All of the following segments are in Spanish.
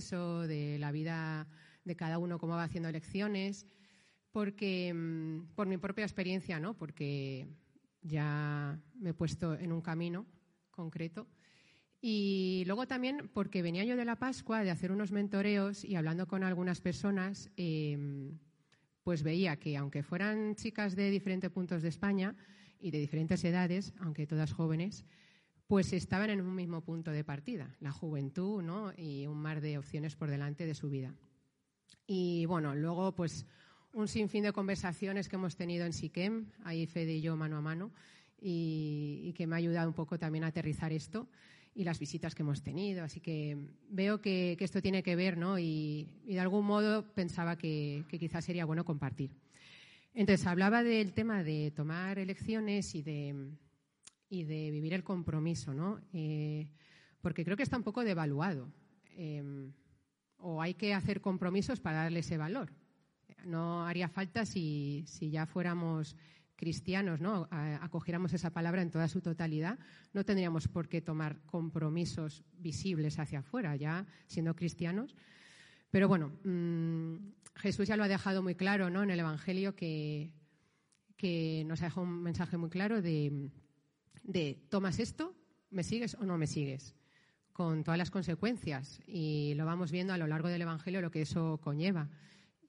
de la vida de cada uno, cómo va haciendo elecciones, porque mm, por mi propia experiencia, ¿no? Porque ya me he puesto en un camino concreto. Y luego también porque venía yo de la Pascua de hacer unos mentoreos y hablando con algunas personas, em, pues veía que aunque fueran chicas de diferentes puntos de España y de diferentes edades, aunque todas jóvenes, pues estaban en un mismo punto de partida, la juventud, ¿no? Y un mar de opciones por delante de su vida. Y bueno, luego pues un sinfín de conversaciones que hemos tenido en SICEM, ahí Fede y yo mano a mano, y, que me ha ayudado un poco también a aterrizar esto y las visitas que hemos tenido. Así que veo que, esto tiene que ver, ¿no? Y, de algún modo pensaba que, quizás sería bueno compartir. Entonces, hablaba del tema de tomar elecciones y de, y de vivir el compromiso, ¿no? Eh, porque creo que está un poco devaluado. Eh, o hay que hacer compromisos para darle ese valor. No haría falta si, si ya fuéramos cristianos, ¿no? acogiéramos esa palabra en toda su totalidad, no tendríamos por qué tomar compromisos visibles hacia afuera, ya siendo cristianos. Pero bueno, mm, Jesús ya lo ha dejado muy claro ¿no? en el Evangelio que, que nos ha dejado un mensaje muy claro de, de tomas esto, me sigues o no me sigues, con todas las consecuencias. Y lo vamos viendo a lo largo del Evangelio lo que eso conlleva.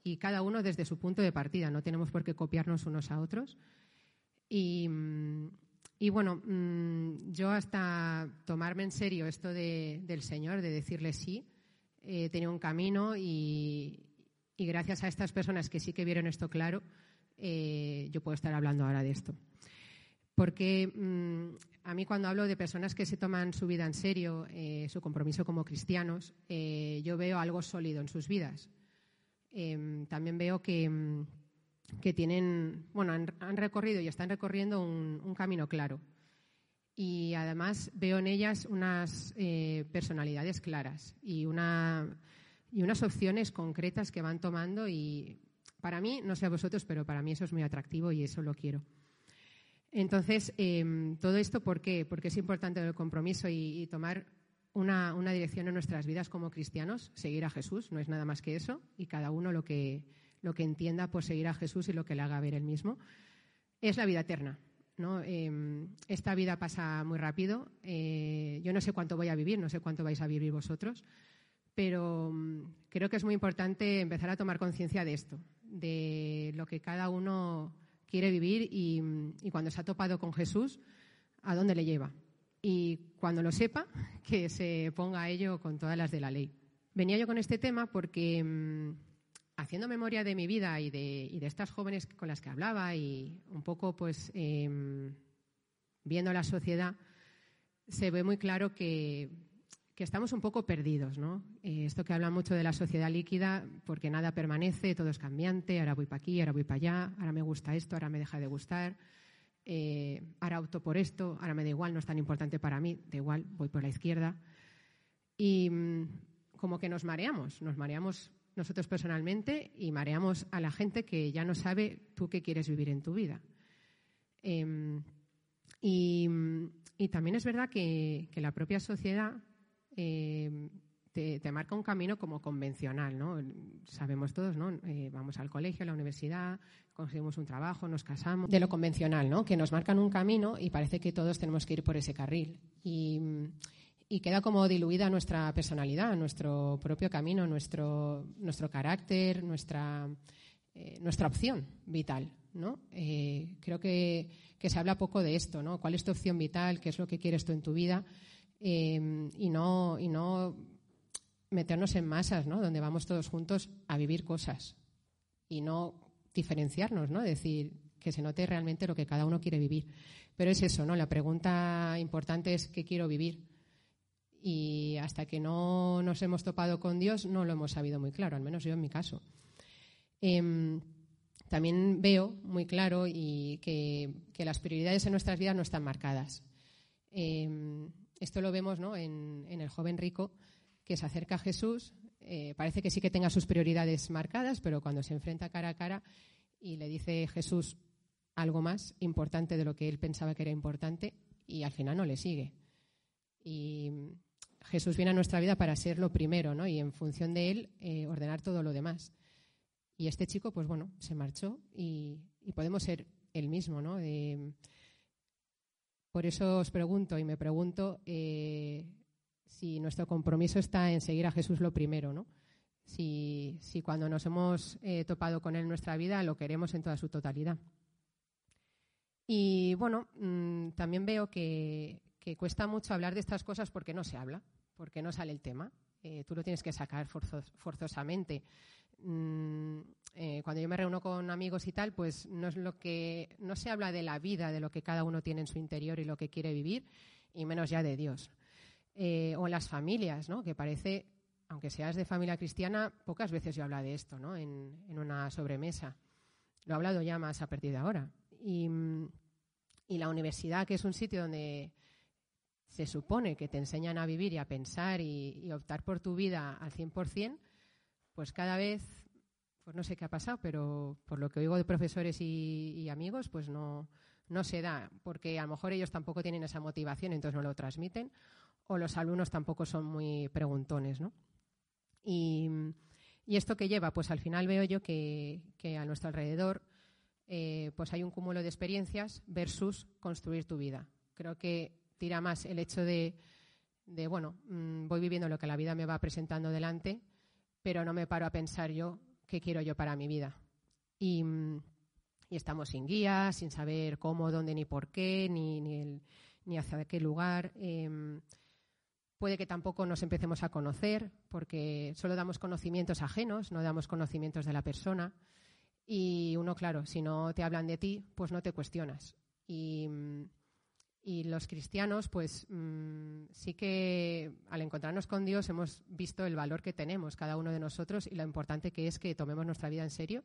Y cada uno desde su punto de partida, no tenemos por qué copiarnos unos a otros. Y, bueno, mm, yo hasta tomarme en serio esto del Señor, de decirle sí, he tenido un camino y, gracias a estas personas que sí que vieron esto claro, eh, yo puedo estar hablando ahora de esto. Porque mm, a mí cuando hablo de personas que se toman su vida en serio, eh, su compromiso como cristianos, eh, yo veo algo sólido en sus vidas. Em, también veo que mm, que tienen, bueno, han, recorrido y están recorriendo un, camino claro. Y además veo en ellas unas eh, personalidades claras y, una, y unas opciones concretas que van tomando y para mí, no sé a vosotros, pero para mí eso es muy atractivo y eso lo quiero. Entonces, em, todo esto, ¿por qué? Porque es importante el compromiso y, tomar una, una, dirección en nuestras vidas como cristianos, seguir a Jesús, no es nada más que eso, y cada uno lo que, lo que entienda por seguir a Jesús y lo que le haga ver él mismo, es la vida eterna. ¿no? Em, esta vida pasa muy rápido. Eh, yo no sé cuánto voy a vivir, no sé cuánto vais a vivir vosotros, pero mm, creo que es muy importante empezar a tomar conciencia de esto, de lo que cada uno quiere vivir y, cuando se ha topado con Jesús, a dónde le lleva. Y cuando lo sepa, que se ponga a ello con todas las de la ley. Venía yo con este tema porque mm, haciendo memoria de mi vida y de, estas jóvenes con las que hablaba y un poco pues em, viendo la sociedad, se ve muy claro que, estamos un poco perdidos, ¿no? Eh, esto que habla mucho de la sociedad líquida, porque nada permanece, todo es cambiante, ahora voy para aquí, ahora voy para allá, ahora me gusta esto, ahora me deja de gustar, eh, ahora opto por esto, ahora me da igual, no es tan importante para mí, da igual, voy por la izquierda. Y mm, como que nos mareamos, nos mareamos nosotros personalmente y mareamos a la gente que ya no sabe tú qué quieres vivir en tu vida. Em, y, también es verdad que, la propia sociedad em, te, marca un camino como convencional, ¿no? Sabemos todos, ¿no? Eh, vamos al colegio, a la universidad, conseguimos un trabajo, nos casamos. De lo convencional, ¿no? Que nos marcan un camino y parece que todos tenemos que ir por ese carril. Y, y queda como diluida nuestra personalidad, nuestro propio camino, nuestro, nuestro carácter, nuestra, eh, nuestra opción vital. ¿no? Eh, creo que, se habla poco de esto, ¿no? ¿Cuál es tu opción vital? ¿Qué es lo que quieres tú en tu vida? Eh, y, no, y no meternos en masas, ¿no? Donde vamos todos juntos a vivir cosas y no diferenciarnos, ¿no? Decir que se note realmente lo que cada uno quiere vivir. Pero es eso, ¿no? La pregunta importante es ¿qué quiero vivir? y hasta que no nos hemos topado con Dios no lo hemos sabido muy claro, al menos yo en mi caso. Em, también veo muy claro y que, las prioridades en nuestras vidas no están marcadas. Em, esto lo vemos en, el joven rico que se acerca a Jesús. Eh, parece que sí que tenga sus prioridades marcadas, pero cuando se enfrenta cara a cara y le dice Jesús algo más importante de lo que él pensaba que era importante y al final no le sigue. Y Jesús viene a nuestra vida para ser lo primero, ¿no? Y en función de él eh, ordenar todo lo demás. Y este chico, pues bueno, se marchó y, podemos ser el mismo, ¿no? Por eso os pregunto y me pregunto eh, si nuestro compromiso está en seguir a Jesús lo primero, ¿no? Si, cuando nos hemos eh, topado con él en nuestra vida lo queremos en toda su totalidad. Y bueno, mm, también veo que, cuesta mucho hablar de estas cosas porque no se habla, porque no sale el tema. Eh, tú lo tienes que sacar forzosamente. Mm, eh, cuando yo me reúno con amigos y tal, pues no es lo que no se habla de la vida, de lo que cada uno tiene en su interior y lo que quiere vivir, y menos ya de Dios. Eh, o las familias, ¿no? Que parece, aunque seas de familia cristiana, pocas veces yo hablo de esto, ¿no? En, en una sobremesa. Lo he hablado ya más a partir de ahora. Y, la universidad, que es un sitio donde se supone que te enseñan a vivir y a pensar y, optar por tu vida al 100%, pues cada vez, pues no sé qué ha pasado, pero por lo que oigo de profesores y, amigos, pues no, no se da, porque a lo mejor ellos tampoco tienen esa motivación, entonces no lo transmiten, o los alumnos tampoco son muy preguntones, ¿no? Y, esto que lleva, pues al final veo yo que, que a nuestro alrededor eh, pues hay un cúmulo de experiencias versus construir tu vida. Creo que tira más el hecho de, bueno, mm, voy viviendo lo que la vida me va presentando delante, pero no me paro a pensar yo qué quiero yo para mi vida. Y, estamos sin guía, sin saber cómo, dónde, ni por qué, ni, ni, hacia qué lugar. Em, puede que tampoco nos empecemos a conocer, porque solo damos conocimientos ajenos, no damos conocimientos de la persona. Y uno, claro, si no te hablan de ti, pues no te cuestionas. Y, los cristianos, pues mm, sí que al encontrarnos con Dios hemos visto el valor que tenemos cada uno de nosotros y lo importante que es que tomemos nuestra vida en serio.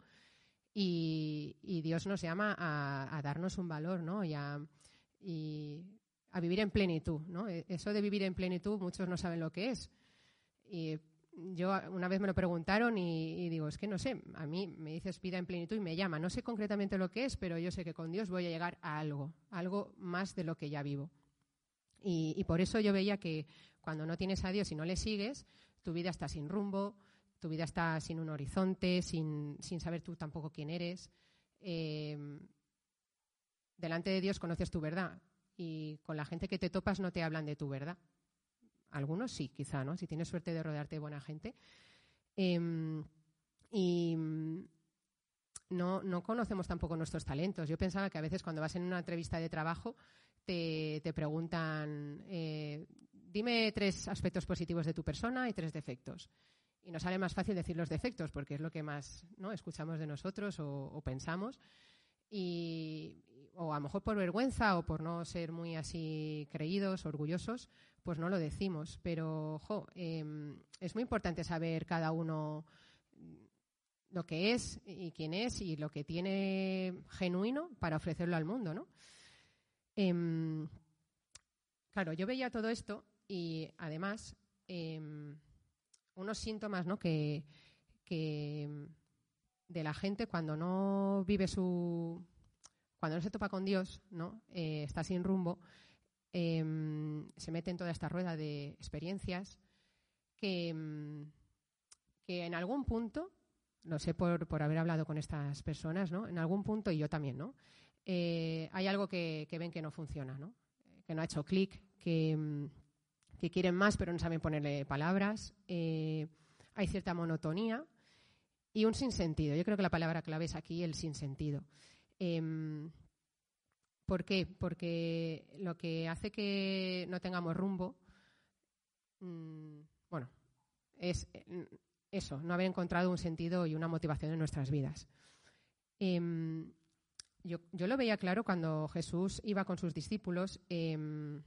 Y, Dios nos llama a, darnos un valor, ¿no? Y a, a vivir en plenitud, ¿no? E, eso de vivir en plenitud, muchos no saben lo que es. Y yo una vez me lo preguntaron y, digo, es que no sé, a mí me dices vida en plenitud y me llama. No sé concretamente lo que es, pero yo sé que con Dios voy a llegar a algo, algo más de lo que ya vivo. Y, por eso yo veía que cuando no tienes a Dios y no le sigues, tu vida está sin rumbo, tu vida está sin un horizonte, sin, saber tú tampoco quién eres. Eh, delante de Dios conoces tu verdad y con la gente que te topas no te hablan de tu verdad. Algunos sí, quizá, ¿no? Si tienes suerte de rodearte de buena gente. Em, y no, no, conocemos tampoco nuestros talentos. Yo pensaba que a veces cuando vas en una entrevista de trabajo te, preguntan, eh, dime tres aspectos positivos de tu persona y tres defectos. Y nos sale más fácil decir los defectos porque es lo que más ¿no? escuchamos de nosotros o, pensamos. Y, o a lo mejor por vergüenza o por no ser muy así creídos, orgullosos, pues no lo decimos. Pero, em, es muy importante saber cada uno lo que es y quién es y lo que tiene genuino para ofrecerlo al mundo, ¿no? Em, claro, yo veía todo esto y además em, unos síntomas, ¿no? Que, de la gente cuando no vive su cuando no se topa con Dios, ¿no? Eh, está sin rumbo, Em, se mete en toda esta rueda de experiencias que, em, que en algún punto, no sé por, por, haber hablado con estas personas, ¿no? En algún punto, y yo también, ¿no? Eh, hay algo que, ven que no funciona, ¿no? Que no ha hecho clic, que, em, que, quieren más pero no saben ponerle palabras. Eh, hay cierta monotonía y un sinsentido. Yo creo que la palabra clave es aquí el sinsentido. ¿Por qué? Porque lo que hace que no tengamos rumbo, mm, bueno, es mm, eso, no haber encontrado un sentido y una motivación en nuestras vidas. Em, yo, lo veía claro cuando Jesús iba con sus discípulos. Em,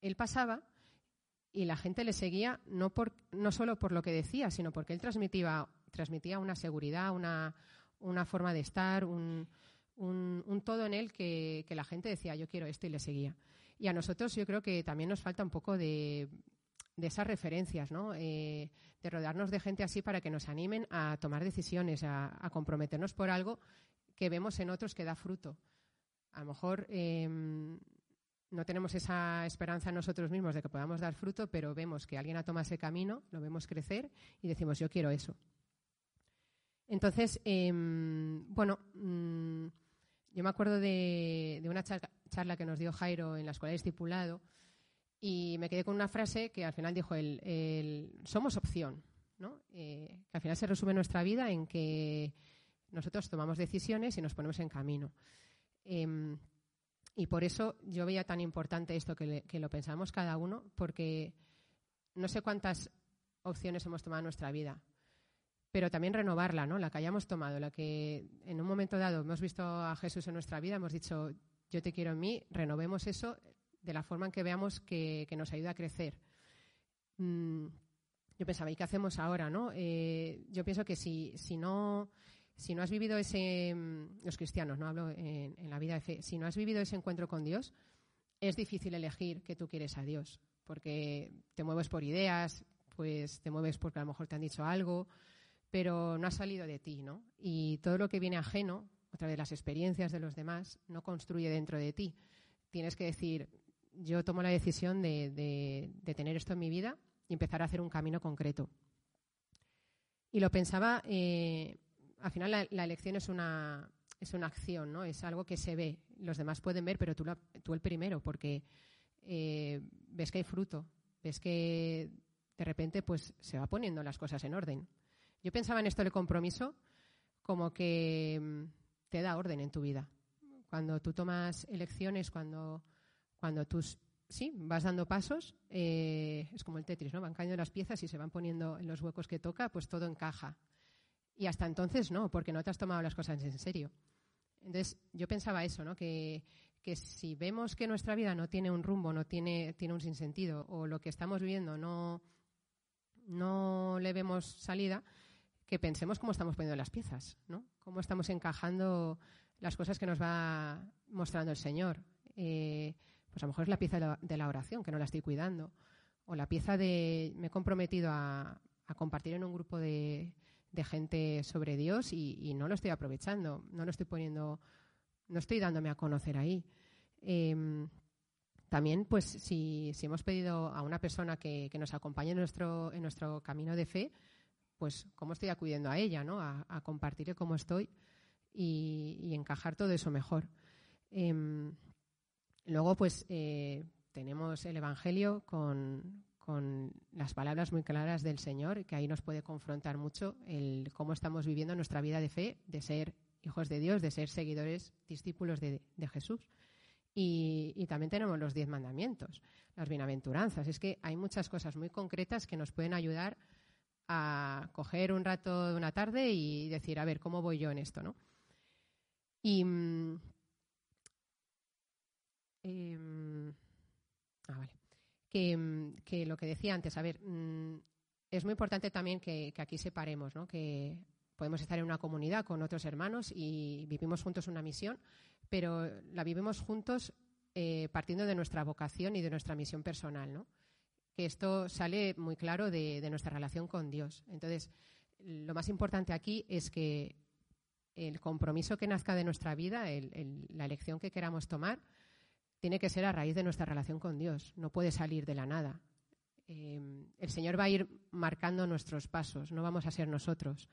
él pasaba y la gente le seguía no, solo por lo que decía, sino porque él transmitía, transmitía una seguridad, una, una forma de estar, un, un, todo en él que, la gente decía, yo quiero esto y le seguía. Y a nosotros yo creo que también nos falta un poco de, esas referencias, ¿no? Eh, de rodearnos de gente así para que nos animen a tomar decisiones, a, comprometernos por algo que vemos en otros que da fruto. A lo mejor em, no tenemos esa esperanza nosotros mismos de que podamos dar fruto, pero vemos que alguien ha tomado ese camino, lo vemos crecer y decimos, yo quiero eso. Entonces, em, bueno, mm, yo me acuerdo de, una charla que nos dio Jairo en la escuela de estipulado y me quedé con una frase que al final dijo el, somos opción, ¿no? Eh, que al final se resume nuestra vida en que nosotros tomamos decisiones y nos ponemos en camino. Em, y por eso yo veía tan importante esto que, lo pensamos cada uno, porque no sé cuántas opciones hemos tomado en nuestra vida, pero también renovarla, ¿no? La que hayamos tomado, la que en un momento dado hemos visto a Jesús en nuestra vida, hemos dicho, yo te quiero en mí, renovemos eso de la forma en que veamos que, nos ayuda a crecer. Mm, yo pensaba, ¿y qué hacemos ahora, no? Eh, yo pienso que si, si no si no has vivido ese, mm, los cristianos, no hablo en, la vida de fe, si no has vivido ese encuentro con Dios, es difícil elegir que tú quieres a Dios, porque te mueves por ideas, pues te mueves porque a lo mejor te han dicho algo, pero no ha salido de ti, ¿no? Y todo lo que viene ajeno, otra vez las experiencias de los demás, no construye dentro de ti. Tienes que decir, yo tomo la decisión de, tener esto en mi vida y empezar a hacer un camino concreto. Y lo pensaba eh, al final la, elección es una, es una acción, ¿no? Es algo que se ve. Los demás pueden ver, pero tú, tú el primero, porque eh, ves que hay fruto, ves que de repente pues se va poniendo las cosas en orden. Yo pensaba en esto del compromiso como que mm, te da orden en tu vida. Cuando tú tomas elecciones, cuando, cuando tú sí, vas dando pasos, eh, es como el Tetris, ¿no? Van cayendo las piezas y se van poniendo en los huecos que toca, pues todo encaja. Y hasta entonces no, porque no te has tomado las cosas en serio. Entonces, yo pensaba eso, ¿no? Que, si vemos que nuestra vida no tiene un rumbo, no tiene, tiene un sinsentido, o lo que estamos viviendo no, no le vemos salida, que pensemos cómo estamos poniendo las piezas, ¿no? Cómo estamos encajando las cosas que nos va mostrando el Señor. Eh, pues a lo mejor es la pieza de la, oración, que no la estoy cuidando, o la pieza de me he comprometido a compartir en un grupo de, gente sobre Dios y, no lo estoy aprovechando, no lo estoy poniendo, no estoy dándome a conocer ahí. Em, también, pues, si, hemos pedido a una persona que, nos acompañe en nuestro, en nuestro camino de fe, pues, ¿cómo estoy acudiendo a ella, ¿no? A, a compartir cómo estoy y, encajar todo eso mejor. Em, luego, pues, eh, tenemos el Evangelio con, con las palabras muy claras del Señor, que ahí nos puede confrontar mucho el cómo estamos viviendo nuestra vida de fe, de ser hijos de Dios, de ser seguidores, discípulos de, Jesús. Y, también tenemos los diez mandamientos, las bienaventuranzas. Es que hay muchas cosas muy concretas que nos pueden ayudar a coger un rato de una tarde y decir, a ver, ¿cómo voy yo en esto? ¿no? Y. Mm, em, ah, vale. Mm, que, lo que decía antes, a ver, mm, es muy importante también que, aquí separemos, ¿no? que podemos estar en una comunidad con otros hermanos y vivimos juntos una misión, pero la vivimos juntos eh, partiendo de nuestra vocación y de nuestra misión personal, ¿no? Que esto sale muy claro de, nuestra relación con Dios. Entonces, lo más importante aquí es que el compromiso que nazca de nuestra vida, la elección que queramos tomar, tiene que ser a raíz de nuestra relación con Dios, no puede salir de la nada. Eh, el Señor va a ir marcando nuestros pasos, no vamos a ser nosotros.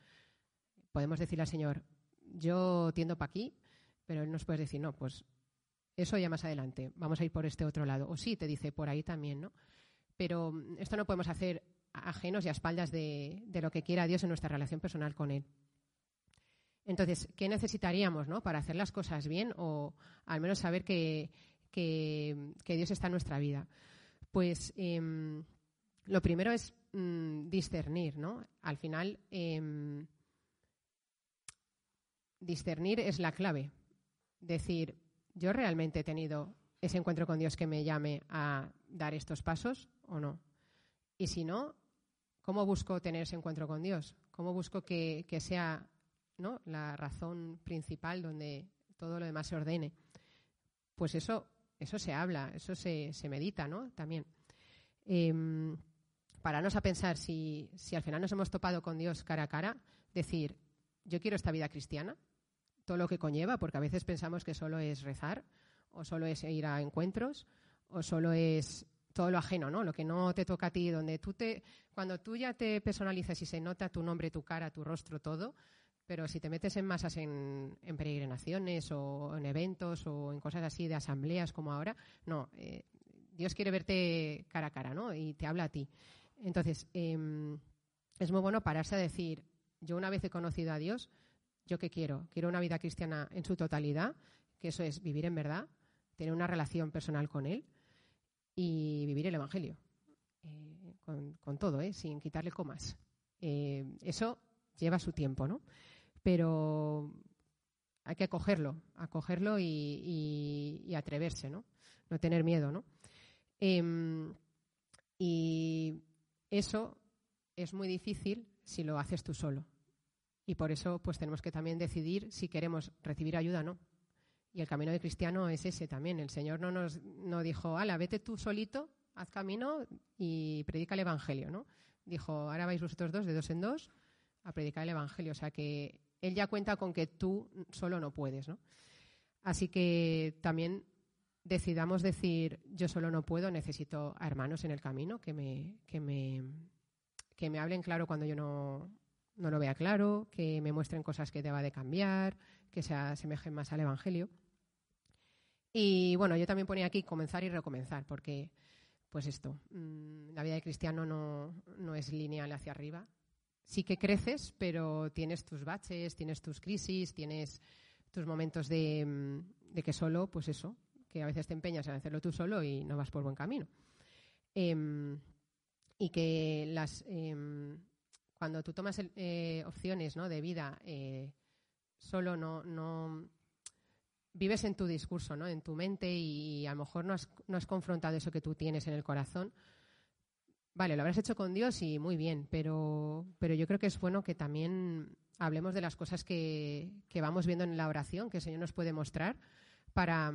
Podemos decirle al Señor, yo tiendo para aquí, pero Él nos puede decir, no, pues eso ya más adelante, vamos a ir por este otro lado. O sí, te dice por ahí también, ¿no? Pero mm, esto no podemos hacer ajenos y a espaldas de, lo que quiera Dios en nuestra relación personal con Él. Entonces, ¿qué necesitaríamos ¿no? para hacer las cosas bien o al menos saber que, que, Dios está en nuestra vida? Pues em, lo primero es mm, discernir, ¿no? Al final, em, discernir es la clave. Decir, ¿yo realmente he tenido ese encuentro con Dios que me llame a dar estos pasos o no? Y si no, ¿cómo busco tener ese encuentro con Dios? ¿Cómo busco que, que sea ¿no? la razón principal donde todo lo demás se ordene? Pues eso eso se habla, eso se, medita, ¿no? También. Eh, pararnos a pensar si, si al final nos hemos topado con Dios cara a cara, decir, yo quiero esta vida cristiana, todo lo que conlleva, porque a veces pensamos que solo es rezar, o solo es ir a encuentros, o solo es todo lo ajeno, ¿no? Lo que no te toca a ti, donde tú te, cuando tú ya te personalizas y se nota tu nombre, tu cara, tu rostro, todo, pero si te metes en masas en, peregrinaciones o en eventos o en cosas así de asambleas como ahora, no, eh, Dios quiere verte cara a cara, ¿no? Y te habla a ti. Entonces, em, es muy bueno pararse a decir, yo una vez he conocido a Dios, ¿yo qué quiero? Quiero una vida cristiana en su totalidad, que eso es vivir en verdad, tener una relación personal con Él y vivir el Evangelio. Eh, con, todo, ¿eh? sin quitarle comas. Eh, eso lleva su tiempo, ¿no? Pero hay que acogerlo, acogerlo y, atreverse, ¿no? No tener miedo, ¿no? Em, y eso es muy difícil si lo haces tú solo. Y por eso, pues tenemos que también decidir si queremos recibir ayuda o no. Y el camino de cristiano es ese también. El Señor no nos no dijo, ala, vete tú solito, haz camino y predica el Evangelio, ¿no? Dijo, ahora vais vosotros dos, de dos en dos, a predicar el Evangelio. O sea que Él ya cuenta con que tú solo no puedes, ¿no? Así que también decidamos decir, yo solo no puedo, necesito a hermanos en el camino que me, que me, que me hablen claro cuando yo no, no lo vea claro, que me muestren cosas que deba de cambiar, que se asemejen más al Evangelio. Y bueno, yo también ponía aquí comenzar y recomenzar, porque, pues esto, mm, la vida de cristiano no, es lineal hacia arriba. Sí que creces, pero tienes tus baches, tienes tus crisis, tienes tus momentos de, mm, que solo, pues eso, que a veces te empeñas en hacerlo tú solo y no vas por buen camino. Em, y que las em, cuando tú tomas eh, opciones ¿no? de vida eh, solo no, no vives en tu discurso, ¿no? en tu mente y a lo mejor no has, no has confrontado eso que tú tienes en el corazón. Vale, lo habrás hecho con Dios y muy bien, pero, pero yo creo que es bueno que también hablemos de las cosas que, que vamos viendo en la oración, que el Señor nos puede mostrar, para,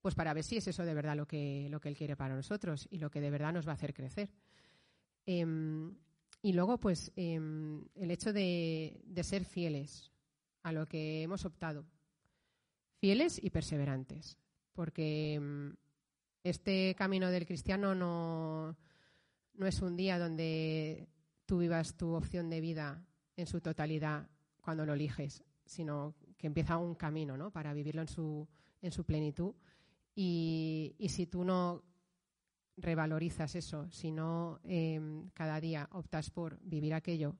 pues para ver si es eso de verdad lo que, lo que Él quiere para nosotros y lo que de verdad nos va a hacer crecer. Em, y luego, pues, em, el hecho de, de ser fieles a lo que hemos optado fieles y perseverantes, porque mm, este camino del cristiano no, no es un día donde tú vivas tu opción de vida en su totalidad cuando lo eliges, sino que empieza un camino ¿no? para vivirlo en su, en su plenitud. Y, si tú no revalorizas eso, si no em, cada día optas por vivir aquello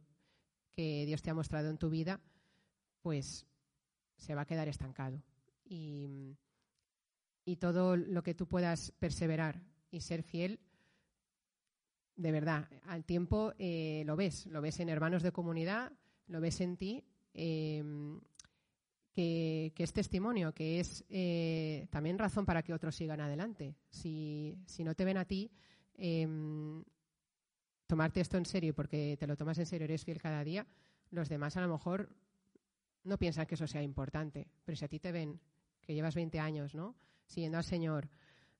que Dios te ha mostrado en tu vida, pues se va a quedar estancado y, todo lo que tú puedas perseverar y ser fiel, de verdad, al tiempo eh, lo ves, lo ves en hermanos de comunidad, lo ves en ti, em, que, es testimonio, que es eh, también razón para que otros sigan adelante. Si, si no te ven a ti, em, tomarte esto en serio porque te lo tomas en serio, eres fiel cada día, los demás a lo mejor no piensan que eso sea importante, pero si a ti te ven que llevas 20 años, ¿no? Siguiendo al Señor,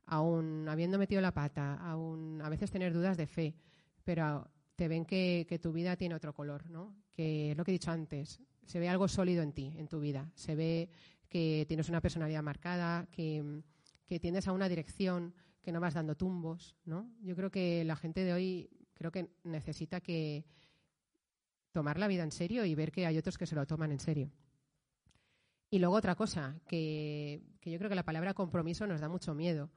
aún habiendo metido la pata, aún a veces tener dudas de fe, pero te ven que, tu vida tiene otro color, ¿no? Que lo que he dicho antes, se ve algo sólido en ti, en tu vida, se ve que tienes una personalidad marcada, que, que tiendes a una dirección, que no vas dando tumbos, ¿no? Yo creo que la gente de hoy creo que necesita que tomar la vida en serio y ver que hay otros que se lo toman en serio. Y luego otra cosa, que, yo creo que la palabra compromiso nos da mucho miedo.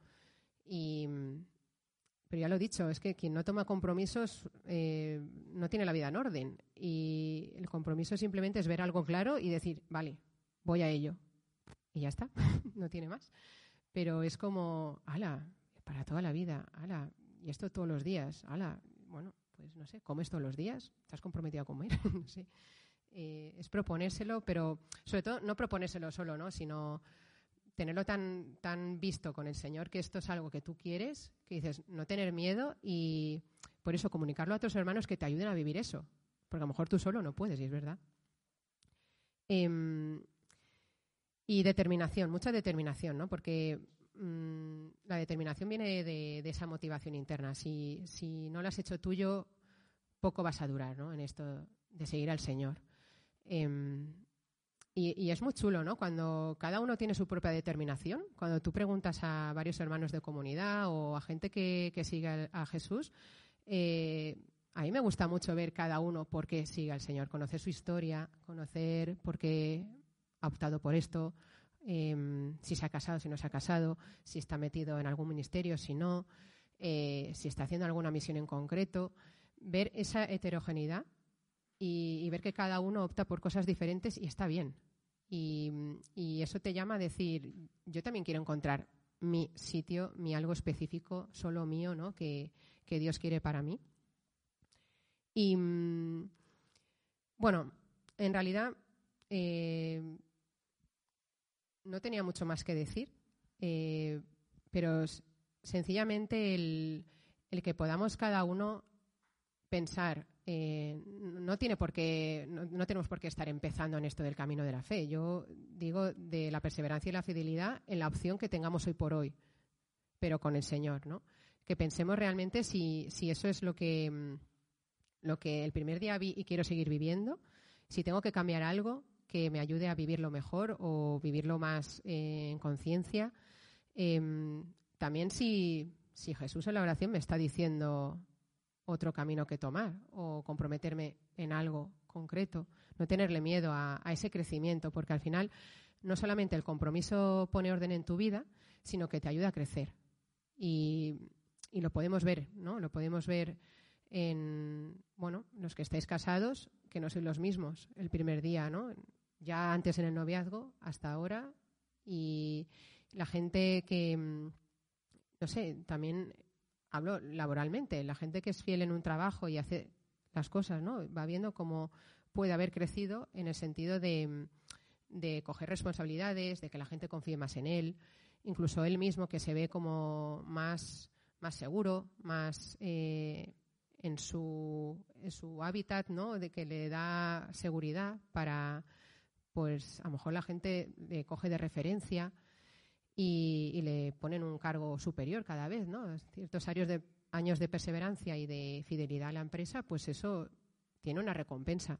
Y, pero ya lo he dicho, es que quien no toma compromisos eh, no tiene la vida en orden. Y el compromiso simplemente es ver algo claro y decir, vale, voy a ello. Y ya está, no tiene más. Pero es como, ala, para toda la vida, ala, y esto todos los días, ala, bueno, pues no sé, ¿comes todos los días? ¿Estás comprometido a comer? no sé. Eh, es proponérselo, pero sobre todo no proponérselo solo, ¿no? sino tenerlo tan, tan visto con el Señor que esto es algo que tú quieres, que dices, no tener miedo y por eso comunicarlo a otros hermanos que te ayuden a vivir eso, porque a lo mejor tú solo no puedes, y es verdad. Em, y determinación, mucha determinación, ¿no? Porque mm, la determinación viene de, esa motivación interna. Si, si no lo has hecho tuyo, poco vas a durar, ¿no? En esto de seguir al Señor. Em, y, es muy chulo, ¿no? Cuando cada uno tiene su propia determinación, cuando tú preguntas a varios hermanos de comunidad o a gente que, que sigue a, Jesús, eh, a mí me gusta mucho ver cada uno por qué sigue al Señor, conocer su historia, conocer por qué ha optado por esto, em, si se ha casado, si no se ha casado, si está metido en algún ministerio, si no, eh, si está haciendo alguna misión en concreto. Ver esa heterogeneidad y, ver que cada uno opta por cosas diferentes y está bien. Y, eso te llama a decir, yo también quiero encontrar mi sitio, mi algo específico, solo mío, ¿no? Que, Dios quiere para mí. Y mm, bueno, en realidad eh, no tenía mucho más que decir, eh, pero sencillamente el, el que podamos cada uno pensar eh, no tiene por qué, no, tenemos por qué estar empezando en esto del camino de la fe. Yo digo de la perseverancia y la fidelidad en la opción que tengamos hoy por hoy, pero con el Señor, ¿no? Que pensemos realmente si, si eso es lo que, mm, lo que el primer día vi y quiero seguir viviendo, si tengo que cambiar algo que me ayude a vivirlo mejor o vivirlo más eh, en conciencia. Em, también si, si Jesús en la oración me está diciendo otro camino que tomar o comprometerme en algo concreto, no tenerle miedo a, ese crecimiento, porque al final no solamente el compromiso pone orden en tu vida, sino que te ayuda a crecer. Y, lo podemos ver, ¿no? Lo podemos ver en, bueno, los que estáis casados, que no sois los mismos el primer día, ¿no? Ya antes en el noviazgo, hasta ahora, y la gente que, no sé, también hablo laboralmente, la gente que es fiel en un trabajo y hace las cosas, ¿no? Va viendo cómo puede haber crecido en el sentido de, coger responsabilidades, de que la gente confíe más en él, incluso él mismo que se ve como más, más seguro, más eh, en, su, en su hábitat, ¿no? De que le da seguridad para, pues a lo mejor la gente le coge de referencia y, le ponen un cargo superior cada vez, ¿no? Ciertos años de, años de perseverancia y de fidelidad a la empresa, pues eso tiene una recompensa.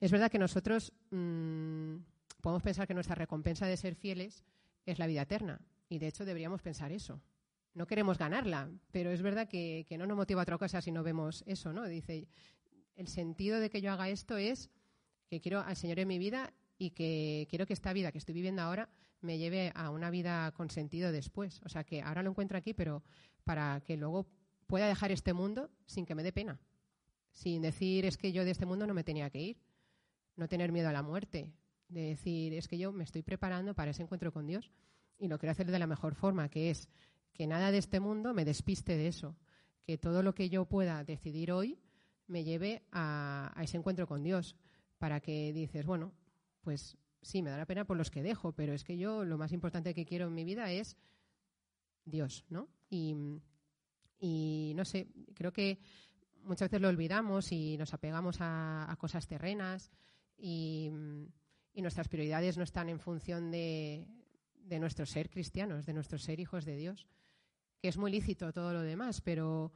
Es verdad que nosotros mm, podemos pensar que nuestra recompensa de ser fieles es la vida eterna y de hecho deberíamos pensar eso. No queremos ganarla, pero es verdad que, que no nos motiva otra cosa si no vemos eso, ¿no? Dice, el sentido de que yo haga esto es que quiero al Señor en mi vida y que quiero que esta vida que estoy viviendo ahora me lleve a una vida con sentido después. O sea, que ahora lo encuentro aquí, pero para que luego pueda dejar este mundo sin que me dé pena. Sin decir, es que yo de este mundo no me tenía que ir. No tener miedo a la muerte. De decir, es que yo me estoy preparando para ese encuentro con Dios y lo quiero hacer de la mejor forma, que es que nada de este mundo me despiste de eso. Que todo lo que yo pueda decidir hoy me lleve a, a ese encuentro con Dios. Para que dices, bueno, pues sí, me da la pena por los que dejo, pero es que yo lo más importante que quiero en mi vida es Dios, ¿no? Y, no sé, creo que muchas veces lo olvidamos y nos apegamos a, cosas terrenas y, nuestras prioridades no están en función de, de nuestro ser cristianos, de nuestro ser hijos de Dios, que es muy lícito todo lo demás, pero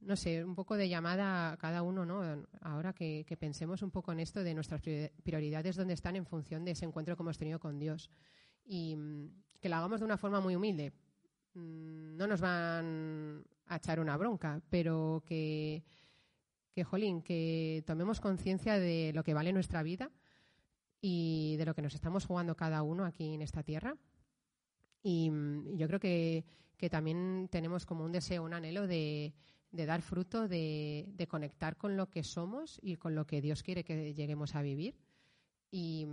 no sé, un poco de llamada a cada uno, ¿no? Ahora que, pensemos un poco en esto de nuestras prioridades, dónde están en función de ese encuentro que hemos tenido con Dios. Y mm, que lo hagamos de una forma muy humilde. Mm, no nos van a echar una bronca, pero que, que jolín, que tomemos conciencia de lo que vale nuestra vida y de lo que nos estamos jugando cada uno aquí en esta tierra. Y mm, yo creo que, que también tenemos como un deseo, un anhelo de, de dar fruto, de, conectar con lo que somos y con lo que Dios quiere que lleguemos a vivir. Y,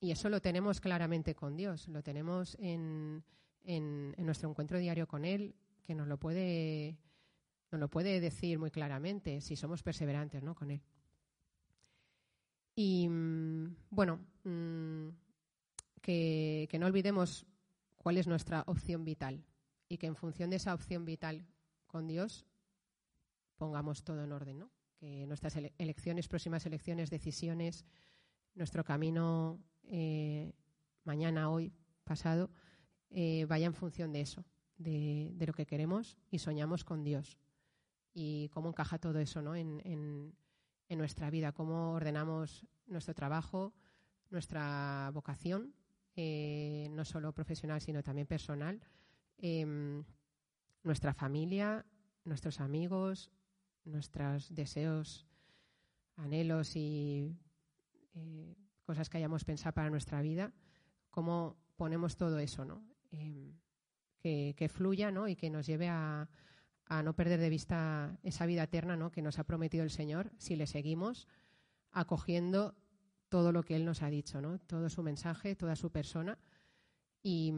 eso lo tenemos claramente con Dios, lo tenemos en, en, nuestro encuentro diario con Él, que nos lo puede, nos lo puede decir muy claramente si somos perseverantes ¿no? con Él. Y bueno, mm, que, que no olvidemos cuál es nuestra opción vital y que en función de esa opción vital con Dios pongamos todo en orden, ¿no? que nuestras elecciones, próximas elecciones, decisiones, nuestro camino eh, mañana, hoy, pasado, eh, vaya en función de eso, de, lo que queremos y soñamos con Dios. Y cómo encaja todo eso ¿no? en, nuestra vida, cómo ordenamos nuestro trabajo, nuestra vocación, eh, no solo profesional, sino también personal, em, nuestra familia, nuestros amigos, nuestros deseos, anhelos y eh, cosas que hayamos pensado para nuestra vida, cómo ponemos todo eso, ¿no? Em, que, fluya ¿no? y que nos lleve a, a, no perder de vista esa vida eterna ¿no? que nos ha prometido el Señor si le seguimos acogiendo todo lo que Él nos ha dicho, ¿no? todo su mensaje, toda su persona y,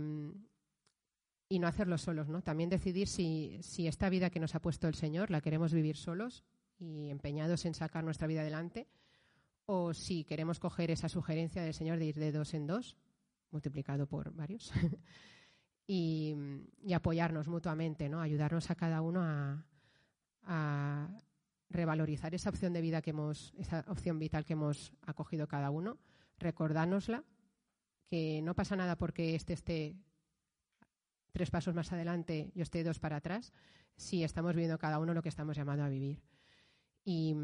y no hacerlo solos. ¿no? También decidir si, si esta vida que nos ha puesto el Señor la queremos vivir solos y empeñados en sacar nuestra vida adelante o si queremos coger esa sugerencia del Señor de ir de dos en dos, multiplicado por varios, y, apoyarnos mutuamente, ¿no? ayudarnos a cada uno a, revalorizar esa opción de vida que hemos, esa opción vital que hemos acogido cada uno, recordárnosla, que no pasa nada porque este esté tres pasos más adelante, yo esté dos para atrás, si estamos viviendo cada uno lo que estamos llamando a vivir. Y,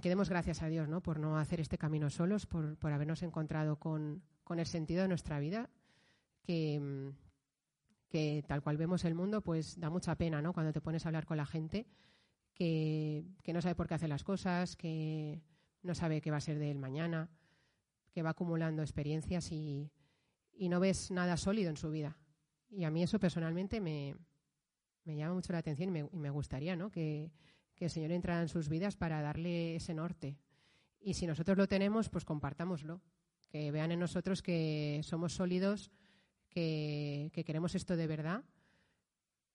que demos gracias a Dios ¿no? por no hacer este camino solos, por, por habernos encontrado con, con, el sentido de nuestra vida, que, que tal cual vemos el mundo, pues da mucha pena, ¿no? Cuando te pones a hablar con la gente que, no sabe por qué hace las cosas, que no sabe qué va a ser de él mañana, que va acumulando experiencias y, no ves nada sólido en su vida. Y a mí eso personalmente me, llama mucho la atención y me, gustaría. Que, el Señor entrara en sus vidas para darle ese norte. Y si nosotros lo tenemos, pues compartámoslo. Que vean en nosotros que somos sólidos que, queremos esto de verdad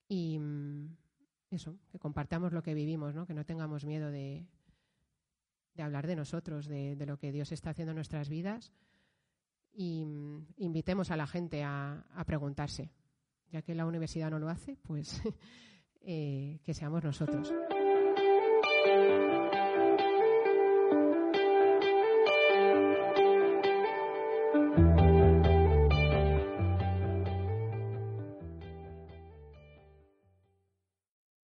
y mm, eso, que compartamos lo que vivimos, ¿no? que no tengamos miedo de, de hablar de nosotros, de, lo que Dios está haciendo en nuestras vidas y mm, invitemos a la gente a, preguntarse. Ya que la universidad no lo hace, pues eh, que seamos nosotros.